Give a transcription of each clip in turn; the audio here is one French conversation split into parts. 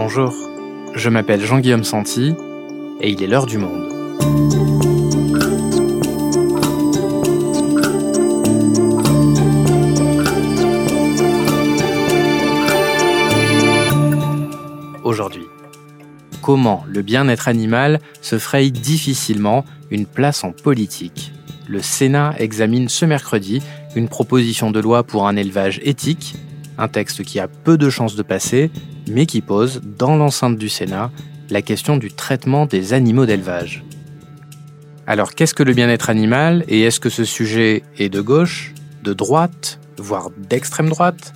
Bonjour, je m'appelle Jean-Guillaume Santi et il est l'heure du monde. Aujourd'hui, comment le bien-être animal se fraye difficilement une place en politique? Le Sénat examine ce mercredi une proposition de loi pour un élevage éthique, un texte qui a peu de chances de passer, mais qui pose, dans l'enceinte du Sénat, la question du traitement des animaux d'élevage. Alors qu'est-ce que le bien-être animal et est-ce que ce sujet est de gauche, de droite, voire d'extrême droite?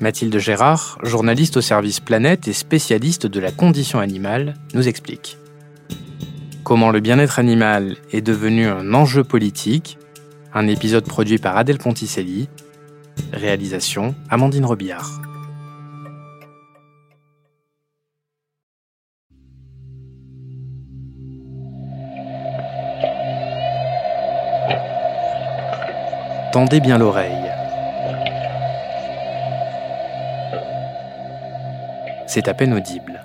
Mathilde Gérard, journaliste au service Planète et spécialiste de la condition animale, nous explique. Comment le bien-être animal est devenu un enjeu politique, un épisode produit par Adèle Ponticelli, réalisation Amandine Robillard. Tendez bien l'oreille. C'est à peine audible.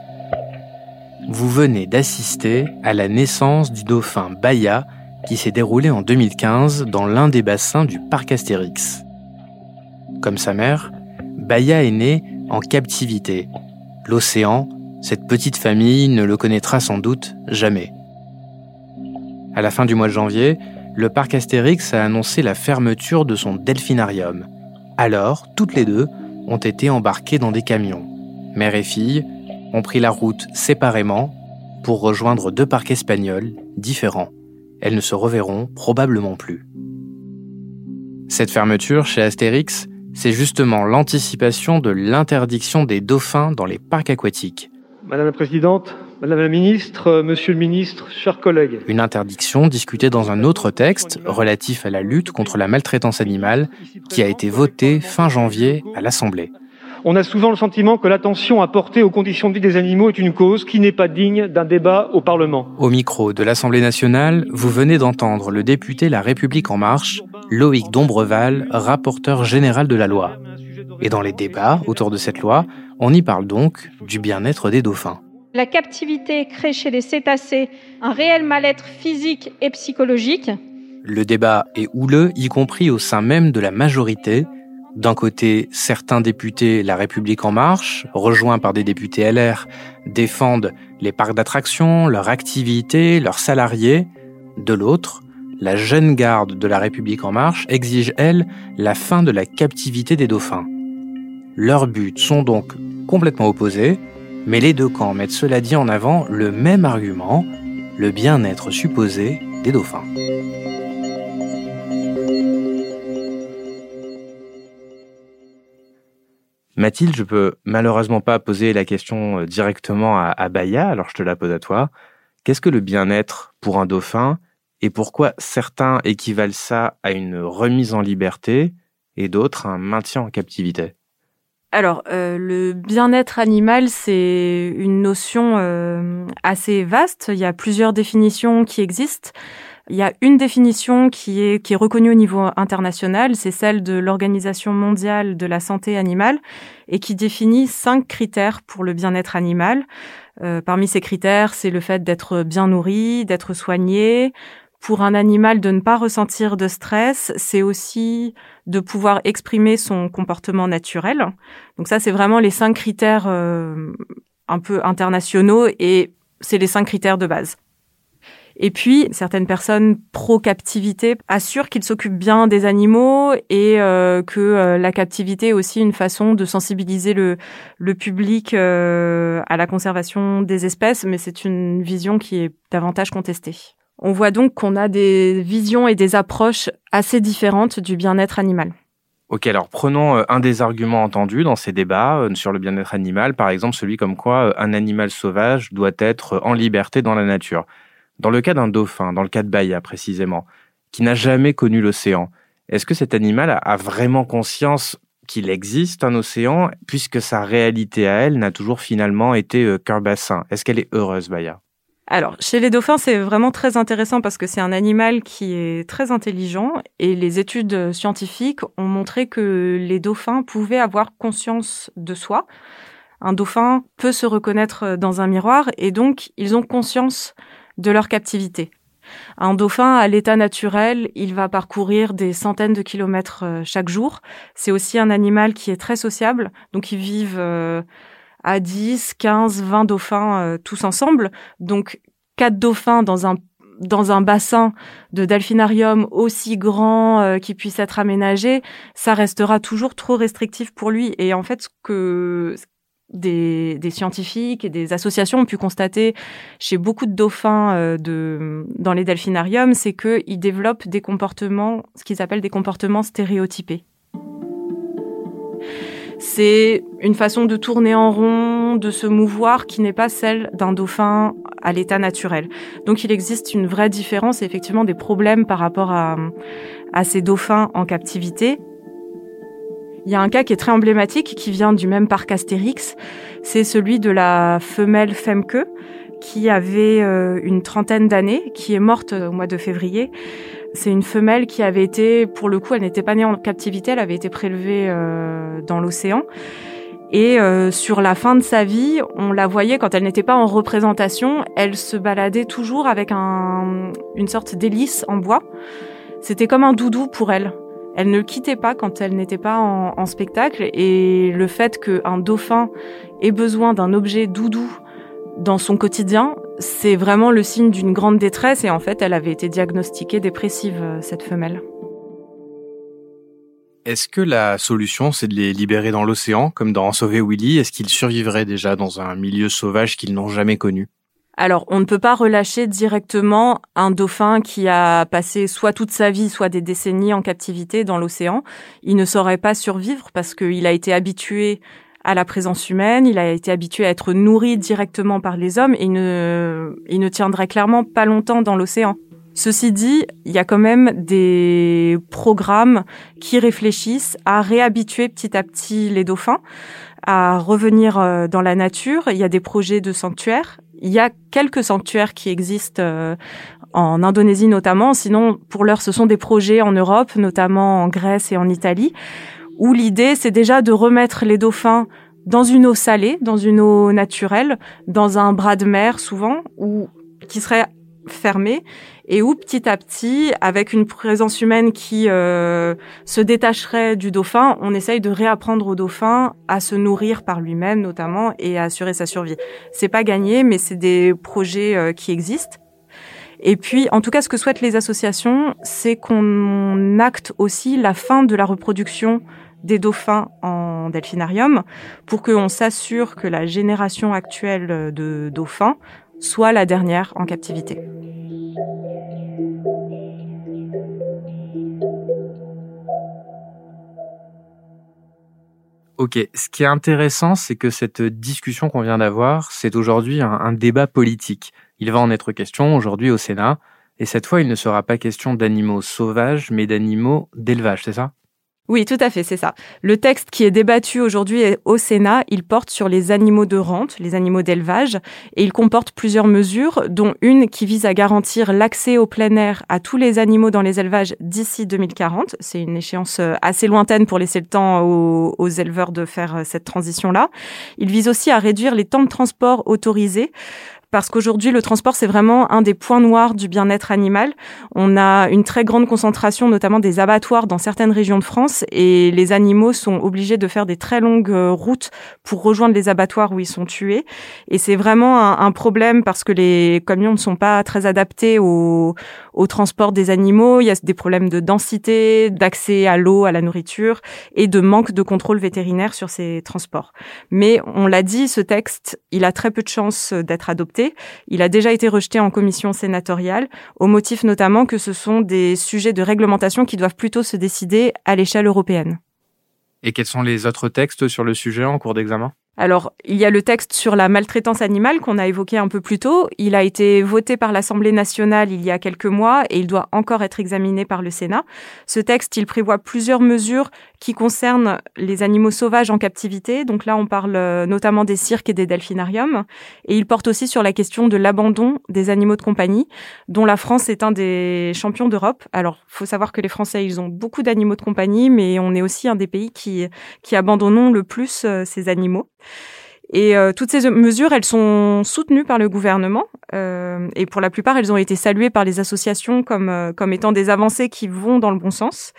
Vous venez d'assister à la naissance du dauphin Baya qui s'est déroulée en 2015 dans l'un des bassins du parc Astérix. Comme sa mère, Baya est né en captivité. L'océan, cette petite famille ne le connaîtra sans doute jamais. À la fin du mois de janvier, le parc Astérix a annoncé la fermeture de son delphinarium. Alors, toutes les deux ont été embarquées dans des camions. Mère et fille ont pris la route séparément pour rejoindre deux parcs espagnols différents. Elles ne se reverront probablement plus. Cette fermeture chez Astérix, c'est justement l'anticipation de l'interdiction des dauphins dans les parcs aquatiques. Madame la Présidente, Madame la Ministre, euh, Monsieur le Ministre, chers collègues. Une interdiction discutée dans un autre texte relatif à la lutte contre la maltraitance animale qui a été voté fin janvier à l'Assemblée. On a souvent le sentiment que l'attention apportée aux conditions de vie des animaux est une cause qui n'est pas digne d'un débat au Parlement. Au micro de l'Assemblée nationale, vous venez d'entendre le député La République en marche, Loïc Dombreval, rapporteur général de la loi. Et dans les débats autour de cette loi, on y parle donc du bien-être des dauphins. La captivité crée chez les cétacés un réel mal-être physique et psychologique. Le débat est houleux, y compris au sein même de la majorité. D'un côté, certains députés La République en marche, rejoints par des députés LR, défendent les parcs d'attractions, leur activité, leurs salariés. De l'autre, la jeune garde de La République en marche exige, elle, la fin de la captivité des dauphins. Leurs buts sont donc complètement opposés, mais les deux camps mettent cela dit en avant le même argument, le bien-être supposé des dauphins. Mathilde, je peux malheureusement pas poser la question euh, directement à, à Baya, alors je te la pose à toi. Qu'est-ce que le bien-être pour un dauphin et pourquoi certains équivalent ça à une remise en liberté et d'autres à un maintien en captivité? Alors, euh, le bien-être animal, c'est une notion euh, assez vaste. Il y a plusieurs définitions qui existent. Il y a une définition qui est, qui est reconnue au niveau international, c'est celle de l'Organisation mondiale de la santé animale et qui définit cinq critères pour le bien-être animal. Euh, parmi ces critères, c'est le fait d'être bien nourri, d'être soigné, pour un animal de ne pas ressentir de stress, c'est aussi de pouvoir exprimer son comportement naturel. Donc ça, c'est vraiment les cinq critères euh, un peu internationaux et c'est les cinq critères de base. Et puis, certaines personnes pro-captivité assurent qu'ils s'occupent bien des animaux et euh, que euh, la captivité est aussi une façon de sensibiliser le, le public à la conservation des espèces, mais c'est une vision qui est davantage contestée. On voit donc qu'on a des visions et des approches assez différentes du bien-être animal. Ok, alors prenons euh, un des arguments entendus dans ces débats euh, sur le bien-être animal, par exemple celui comme quoi euh, un animal sauvage doit être en liberté dans la nature. Dans le cas d'un dauphin, dans le cas de Baïa précisément, qui n'a jamais connu l'océan, est-ce que cet animal a vraiment conscience qu'il existe un océan, puisque sa réalité à elle n'a toujours finalement été qu'un bassin? Est-ce qu'elle est heureuse, Baïa? Alors, chez les dauphins, c'est vraiment très intéressant parce que c'est un animal qui est très intelligent et les études scientifiques ont montré que les dauphins pouvaient avoir conscience de soi. Un dauphin peut se reconnaître dans un miroir et donc ils ont conscience de leur captivité. Un dauphin, à l'état naturel, il va parcourir des centaines de kilomètres euh, chaque jour. C'est aussi un animal qui est très sociable, donc ils vivent euh, à 10, 15, 20 dauphins euh, tous ensemble. Donc quatre dauphins dans un dans un bassin de delphinarium aussi grand qui puisse être aménagé, ça restera toujours trop restrictif pour lui. Et en fait, ce que des, scientifiques et des associations ont pu constater chez beaucoup de dauphins euh, de, dans les delphinariums, c'est qu'ils développent des comportements, ce qu'ils appellent des comportements stéréotypés. C'est une façon de tourner en rond, de se mouvoir qui n'est pas celle d'un dauphin à l'état naturel. Donc il existe une vraie différence et effectivement des problèmes par rapport à, à ces dauphins en captivité. Il y a un cas qui est très emblématique, qui vient du même parc Astérix. C'est celui de la femelle Femke, qui avait euh, une trentaine d'années, qui est morte au mois de février. C'est une femelle qui avait été, pour le coup, elle n'était pas née en captivité, elle avait été prélevée euh, dans l'océan. Et euh, sur la fin de sa vie, on la voyait quand elle n'était pas en représentation, elle se baladait toujours avec un, une sorte d'hélice en bois. C'était comme un doudou pour elle. Elle ne quittait pas quand elle n'était pas en, spectacle et le fait qu'un dauphin ait besoin d'un objet doudou dans son quotidien, c'est vraiment le signe d'une grande détresse et en fait elle avait été diagnostiquée dépressive, euh, cette femelle. Est-ce que la solution, c'est de les libérer dans l'océan, comme dans Sauver Willy? Est-ce qu'ils survivraient déjà dans un milieu sauvage qu'ils n'ont jamais connu? Alors, on ne peut pas relâcher directement un dauphin qui a passé soit toute sa vie, soit des décennies en captivité dans l'océan. Il ne saurait pas survivre parce qu'il a été habitué à la présence humaine, il a été habitué à être nourri directement par les hommes et il ne, il ne tiendrait clairement pas longtemps dans l'océan. Ceci dit, il y a quand même des programmes qui réfléchissent à réhabituer petit à petit les dauphins à revenir euh, dans la nature. Il y a des projets de sanctuaires il y a quelques sanctuaires qui existent euh, en Indonésie notamment. Sinon, pour l'heure, ce sont des projets en Europe, notamment en Grèce et en Italie, où l'idée, c'est déjà de remettre les dauphins dans une eau salée, dans une eau naturelle, dans un bras de mer souvent, ou qui serait fermé et où petit à petit, avec une présence humaine qui euh, se détacherait du dauphin, on essaye de réapprendre au dauphin à se nourrir par lui-même notamment et à assurer sa survie. C'est pas gagné, mais c'est des projets euh, qui existent. Et puis, en tout cas, ce que souhaitent les associations, c'est qu'on acte aussi la fin de la reproduction des dauphins en delphinarium pour qu'on s'assure que la génération actuelle de dauphins soit la dernière en captivité. Ok, ce qui est intéressant, c'est que cette discussion qu'on vient d'avoir, c'est aujourd'hui un, débat politique. Il va en être question aujourd'hui au Sénat, et cette fois, il ne sera pas question d'animaux sauvages, mais d'animaux d'élevage, c'est ça? Oui, tout à fait, c'est ça. Le texte qui est débattu aujourd'hui au Sénat, il porte sur les animaux de rente, les animaux d'élevage, et il comporte plusieurs mesures, dont une qui vise à garantir l'accès au plein air à tous les animaux dans les élevages d'ici 2040. C'est une échéance euh, assez lointaine pour laisser le temps aux, éleveurs de faire euh, cette transition-là. Il vise aussi à réduire les temps de transport autorisés parce qu'aujourd'hui, le transport, c'est vraiment un des points noirs du bien-être animal. On a une très grande concentration, notamment des abattoirs dans certaines régions de France, et les animaux sont obligés de faire des très longues euh, routes pour rejoindre les abattoirs où ils sont tués. Et c'est vraiment un, problème parce que les camions ne sont pas très adaptés au, au transport des animaux. Il y a des problèmes de densité, d'accès à l'eau, à la nourriture, et de manque de contrôle vétérinaire sur ces transports. Mais on l'a dit, ce texte, il a très peu de chances d'être adopté il a déjà été rejeté en commission sénatoriale, au motif notamment que ce sont des sujets de réglementation qui doivent plutôt se décider à l'échelle européenne. Et quels sont les autres textes sur le sujet en cours d'examen? Alors, il y a le texte sur la maltraitance animale qu'on a évoqué un peu plus tôt. Il a été voté par l'Assemblée nationale il y a quelques mois et il doit encore être examiné par le Sénat. Ce texte, il prévoit plusieurs mesures qui concernent les animaux sauvages en captivité. Donc là, on parle euh, notamment des cirques et des delphinariums. Et il porte aussi sur la question de l'abandon des animaux de compagnie, dont la France est un des champions d'Europe. Alors, faut savoir que les Français, ils ont beaucoup d'animaux de compagnie, mais on est aussi un des pays qui, qui abandonnons le plus euh, ces animaux. Et euh, toutes ces mesures, elles sont soutenues par le gouvernement euh, et pour la plupart, elles ont été saluées par les associations comme, euh, comme étant des avancées qui vont dans le bon sens.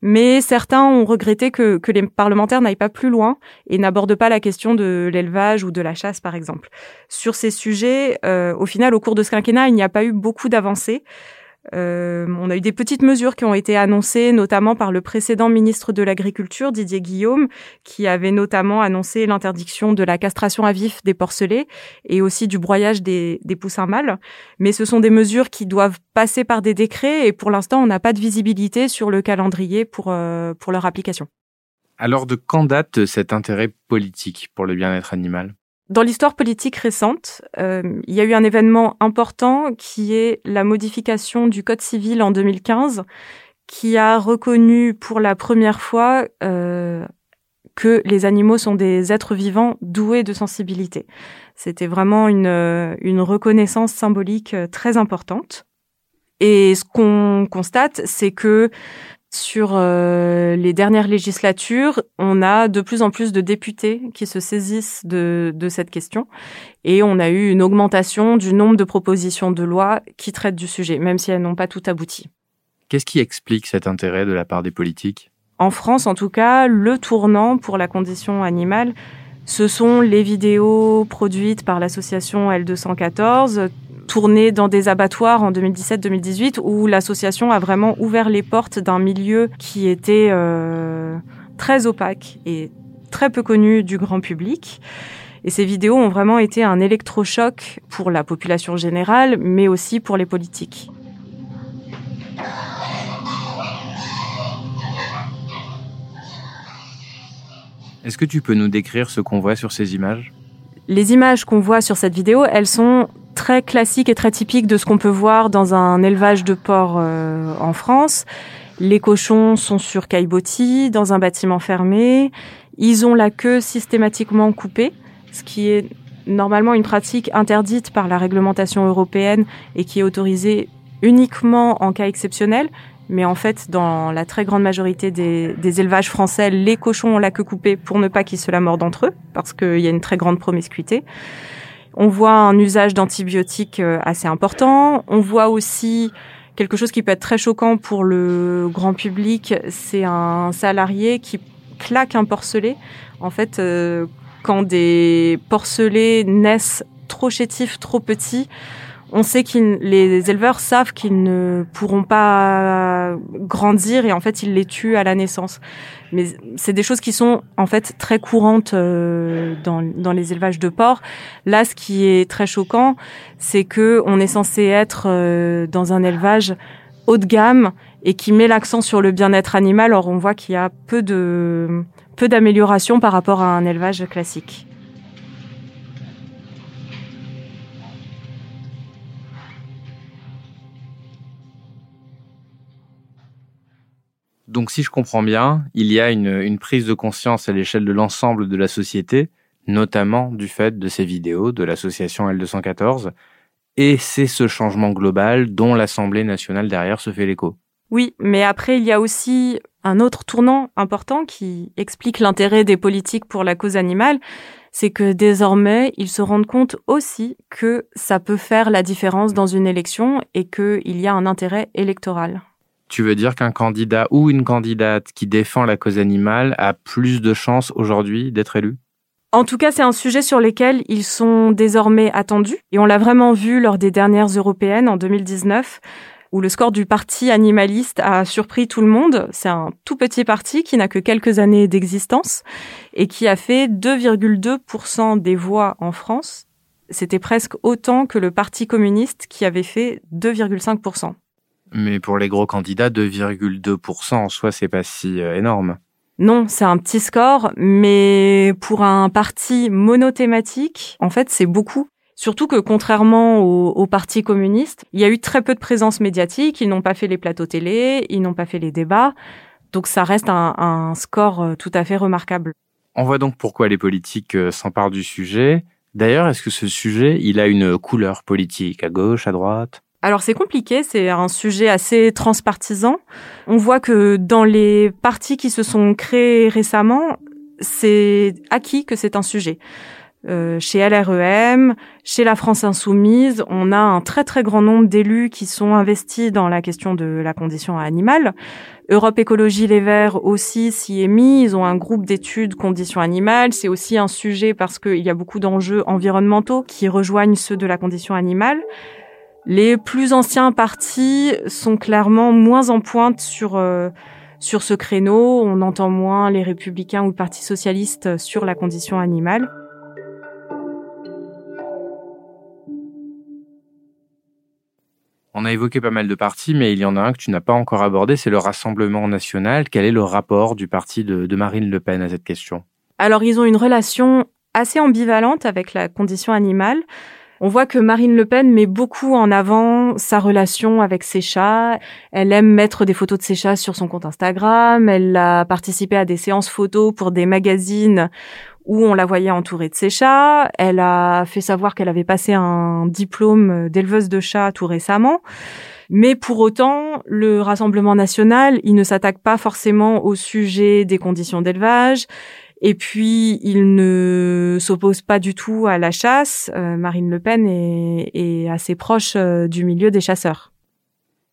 Mais certains ont regretté que, que les parlementaires n'aillent pas plus loin et n'abordent pas la question de l'élevage ou de la chasse, par exemple. Sur ces sujets, au final, au cours de ce quinquennat, il n'y a pas eu beaucoup d'avancées. Euh, on a eu des petites mesures qui ont été annoncées, notamment par le précédent ministre de l'Agriculture, Didier Guillaume, qui avait notamment annoncé l'interdiction de la castration à vif des porcelets et aussi du broyage des, poussins mâles. Mais ce sont des mesures qui doivent passer par des décrets et pour l'instant, on n'a pas de visibilité sur le calendrier pour, euh, pour leur application. Alors de quand date cet intérêt politique pour le bien-être animal? Dans l'histoire politique récente, euh, il y a eu un événement important qui est la modification du Code civil en 2015, qui a reconnu pour la première fois euh, que les animaux sont des êtres vivants doués de sensibilité. C'était vraiment une, une reconnaissance symbolique euh, très importante. Et ce qu'on constate, c'est que sur euh, les dernières législatures, on a de plus en plus de députés qui se saisissent de, de, cette question et on a eu une augmentation du nombre de propositions de loi qui traitent du sujet, même si elles n'ont pas tout abouti. Qu'est-ce qui explique cet intérêt de la part des politiques? En France, en tout cas, le tournant pour la condition animale, ce sont les vidéos produites par l'association L214 tourné dans des abattoirs en 2017-2018 où l'association a vraiment ouvert les portes d'un milieu qui était euh, très opaque et très peu connu du grand public. Et ces vidéos ont vraiment été un électrochoc pour la population générale, mais aussi pour les politiques. Est-ce que tu peux nous décrire ce qu'on voit sur ces images? Les images qu'on voit sur cette vidéo, elles sont très classique et très typique de ce qu'on peut voir dans un élevage de porcs euh, en France. Les cochons sont sur caillebotis, dans un bâtiment fermé. Ils ont la queue systématiquement coupée, ce qui est normalement une pratique interdite par la réglementation européenne et qui est autorisée uniquement en cas exceptionnel. Mais en fait, dans la très grande majorité des, des élevages français, les cochons ont la queue coupée pour ne pas qu'ils se la mordent entre eux, parce qu'il y a une très grande promiscuité. On voit un usage d'antibiotiques euh, assez important. On voit aussi quelque chose qui peut être très choquant pour le grand public, c'est un salarié qui claque un porcelet. En fait, euh, quand des porcelets naissent trop chétifs, trop petits, on sait que les éleveurs savent qu'ils ne pourront pas grandir et en fait ils les tuent à la naissance. Mais c'est des choses qui sont en fait très courantes euh, dans, dans les élevages de porcs. Là, ce qui est très choquant, c'est que on est censé être euh, dans un élevage haut de gamme et qui met l'accent sur le bien-être animal. Or, on voit qu'il y a peu de peu d'amélioration par rapport à un élevage classique. Donc si je comprends bien, il y a une, prise de conscience à l'échelle de l'ensemble de la société, notamment du fait de ces vidéos de l'association L214, et c'est ce changement global dont l'Assemblée nationale derrière se fait l'écho. Oui, mais après, il y a aussi un autre tournant important qui explique l'intérêt des politiques pour la cause animale, c'est que désormais, ils se rendent compte aussi que ça peut faire la différence dans une élection et qu'il y a un intérêt électoral. Tu veux dire qu'un candidat ou une candidate qui défend la cause animale a plus de chances aujourd'hui d'être élu? En tout cas, c'est un sujet sur lequel ils sont désormais attendus. Et on l'a vraiment vu lors des dernières européennes en 2019, où le score du parti animaliste a surpris tout le monde. C'est un tout petit parti qui n'a que quelques années d'existence et qui a fait 2,2% des voix en France. C'était presque autant que le Parti communiste qui avait fait 2,5%. Mais pour les gros candidats, 2,2% en soi, c'est pas si euh, énorme. Non, c'est un petit score, mais pour un parti monothématique, en fait, c'est beaucoup. Surtout que contrairement au, parti communiste, il y a eu très peu de présence médiatique, ils n'ont pas fait les plateaux télé, ils n'ont pas fait les débats, donc ça reste un, un, score euh, tout à fait remarquable. On voit donc pourquoi les politiques euh, s'emparent du sujet. D'ailleurs, est-ce que ce sujet, il a une couleur politique, à gauche, à droite? Alors c'est compliqué, c'est un sujet assez transpartisan. On voit que dans les partis qui se sont créés récemment, c'est acquis que c'est un sujet. euh, chez LREM, chez la France Insoumise, on a un très très grand nombre d'élus qui sont investis dans la question de la condition animale. Europe Écologie Les Verts aussi s'y est mis. Ils ont un groupe d'études conditions animales. C'est aussi un sujet parce qu'il y a beaucoup d'enjeux environnementaux qui rejoignent ceux de la condition animale. Les plus anciens partis sont clairement moins en pointe sur euh, sur ce créneau. On entend moins les républicains ou le Parti socialiste sur la condition animale. On a évoqué pas mal de partis, mais il y en a un que tu n'as pas encore abordé, c'est le Rassemblement national. Quel est le rapport du parti de, Marine Le Pen à cette question? Alors, ils ont une relation assez ambivalente avec la condition animale. On voit que Marine Le Pen met beaucoup en avant sa relation avec ses chats. Elle aime mettre des photos de ses chats sur son compte Instagram. Elle a participé à des séances photos pour des magazines où on la voyait entourée de ses chats. Elle a fait savoir qu'elle avait passé un diplôme d'éleveuse de chats tout récemment. Mais pour autant, le Rassemblement national, il ne s'attaque pas forcément au sujet des conditions d'élevage. Et puis, il ne s'oppose pas du tout à la chasse. Euh, Marine Le Pen est, est assez proche euh, du milieu des chasseurs.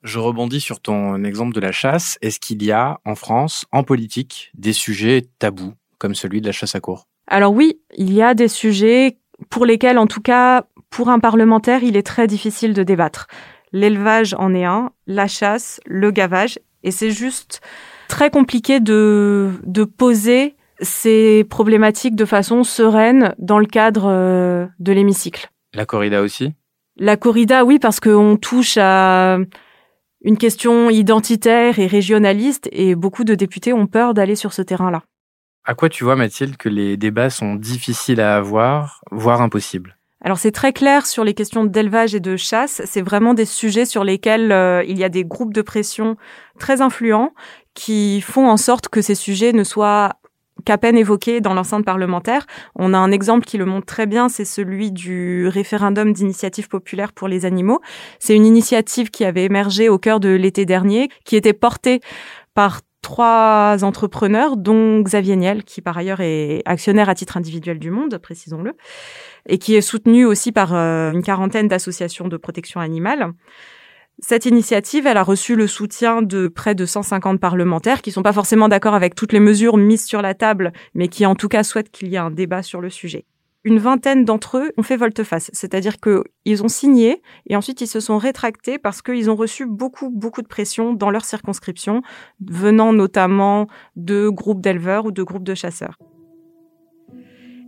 Je rebondis sur ton exemple de la chasse. Est-ce qu'il y a en France, en politique, des sujets tabous, comme celui de la chasse à cour? Alors oui, il y a des sujets pour lesquels, en tout cas, pour un parlementaire, il est très difficile de débattre. L'élevage en est un, la chasse, le gavage, et c'est juste très compliqué de, de poser ces problématiques de façon sereine dans le cadre euh, de l'hémicycle. La corrida aussi? La corrida, oui, parce qu'on touche à une question identitaire et régionaliste, et beaucoup de députés ont peur d'aller sur ce terrain-là. À quoi tu vois, Mathilde, que les débats sont difficiles à avoir, voire impossibles? Alors c'est très clair sur les questions d'élevage et de chasse, c'est vraiment des sujets sur lesquels euh, il y a des groupes de pression très influents qui font en sorte que ces sujets ne soient qu'à peine évoqués dans l'enceinte parlementaire. On a un exemple qui le montre très bien, c'est celui du référendum d'initiative populaire pour les animaux. C'est une initiative qui avait émergé au cœur de l'été dernier, qui était portée par trois entrepreneurs, dont Xavier Niel, qui par ailleurs est actionnaire à titre individuel du Monde, précisons-le, et qui est soutenu aussi par euh, une quarantaine d'associations de protection animale. Cette initiative, elle a reçu le soutien de près de 150 parlementaires qui sont pas forcément d'accord avec toutes les mesures mises sur la table, mais qui en tout cas souhaitent qu'il y ait un débat sur le sujet une vingtaine d'entre eux ont fait volte-face, c'est-à-dire qu'ils ont signé et ensuite ils se sont rétractés parce qu'ils ont reçu beaucoup, beaucoup de pression dans leur circonscription, venant notamment de groupes d'éleveurs ou de groupes de chasseurs.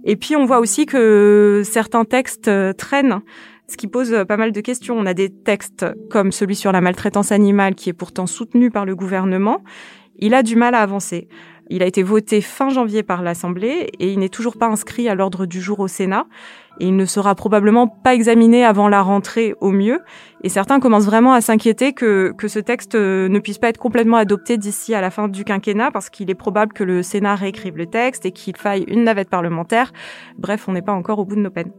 Et puis on voit aussi que certains textes traînent, ce qui pose pas mal de questions. On a des textes comme celui sur la maltraitance animale qui est pourtant soutenu par le gouvernement. Il a du mal à avancer. Il a été voté fin janvier par l'Assemblée et il n'est toujours pas inscrit à l'ordre du jour au Sénat. Et il ne sera probablement pas examiné avant la rentrée au mieux. Et certains commencent vraiment à s'inquiéter que, que ce texte euh, ne puisse pas être complètement adopté d'ici à la fin du quinquennat parce qu'il est probable que le Sénat réécrive le texte et qu'il faille une navette parlementaire. Bref, on n'est pas encore au bout de nos peines.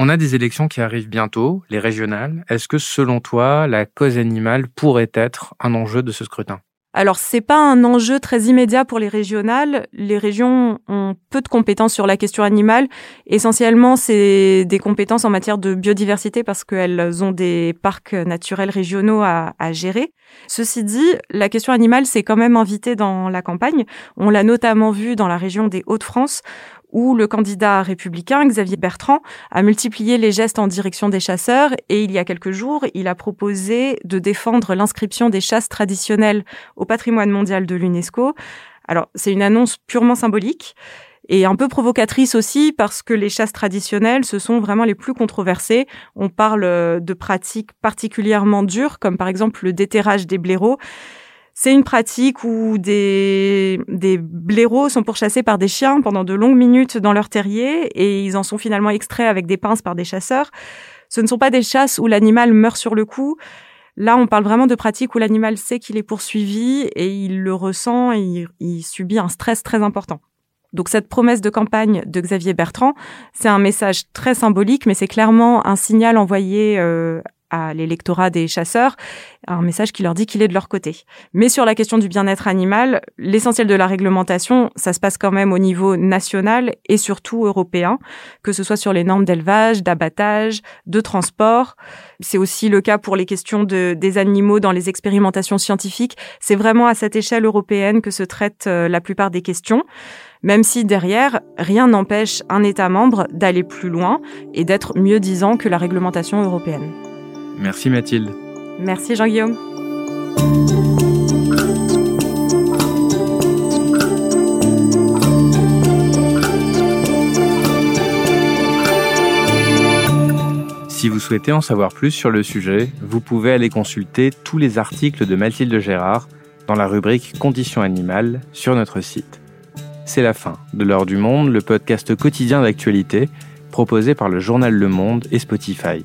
On a des élections qui arrivent bientôt, les régionales. Est-ce que selon toi, la cause animale pourrait être un enjeu de ce scrutin? Alors, c'est pas un enjeu très immédiat pour les régionales. Les régions ont peu de compétences sur la question animale. Essentiellement, c'est des compétences en matière de biodiversité parce qu'elles ont des parcs naturels régionaux à, gérer. Ceci dit, la question animale s'est quand même invitée dans la campagne. On l'a notamment vu dans la région des Hauts-de-France où le candidat républicain Xavier Bertrand a multiplié les gestes en direction des chasseurs et il y a quelques jours, il a proposé de défendre l'inscription des chasses traditionnelles au patrimoine mondial de l'UNESCO. Alors, c'est une annonce purement symbolique et un peu provocatrice aussi parce que les chasses traditionnelles, ce sont vraiment les plus controversées. On parle de pratiques particulièrement dures, comme par exemple le déterrage des blaireaux. C'est une pratique où des, des blaireaux sont pourchassés par des chiens pendant de longues minutes dans leur terrier et ils en sont finalement extraits avec des pinces par des chasseurs. Ce ne sont pas des chasses où l'animal meurt sur le coup. Là, on parle vraiment de pratiques où l'animal sait qu'il est poursuivi et il le ressent et il, subit un stress très important. Donc cette promesse de campagne de Xavier Bertrand, c'est un message très symbolique, mais c'est clairement un signal envoyé euh, à l'électorat des chasseurs, un message qui leur dit qu'il est de leur côté. Mais sur la question du bien-être animal, l'essentiel de la réglementation, ça se passe quand même au niveau national et surtout européen, que ce soit sur les normes d'élevage, d'abattage, de transport. C'est aussi le cas pour les questions de, des animaux dans les expérimentations scientifiques. C'est vraiment à cette échelle européenne que se traitent euh, la plupart des questions même si derrière, rien n'empêche un État membre d'aller plus loin et d'être mieux disant que la réglementation européenne. Merci Mathilde. Merci Jean-Guillaume. Si vous souhaitez en savoir plus sur le sujet, vous pouvez aller consulter tous les articles de Mathilde Gérard dans la rubrique Conditions animales sur notre site. C'est la fin de l'heure du monde, le podcast quotidien d'actualité proposé par le journal Le Monde et Spotify.